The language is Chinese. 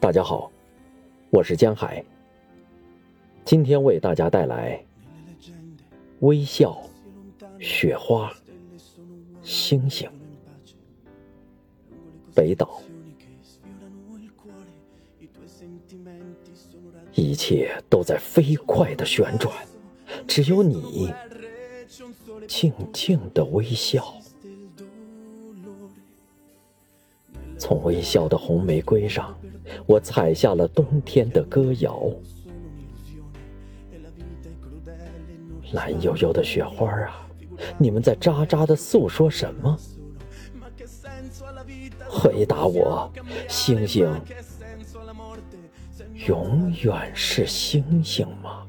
大家好，我是江海。今天为大家带来微笑、雪花、星星。北岛，一切都在飞快的旋转，只有你静静的微笑。从微笑的红玫瑰上，我采下了冬天的歌谣。蓝悠悠的雪花啊，你们在喳喳的诉说什么？回答我，星星永远是星星吗？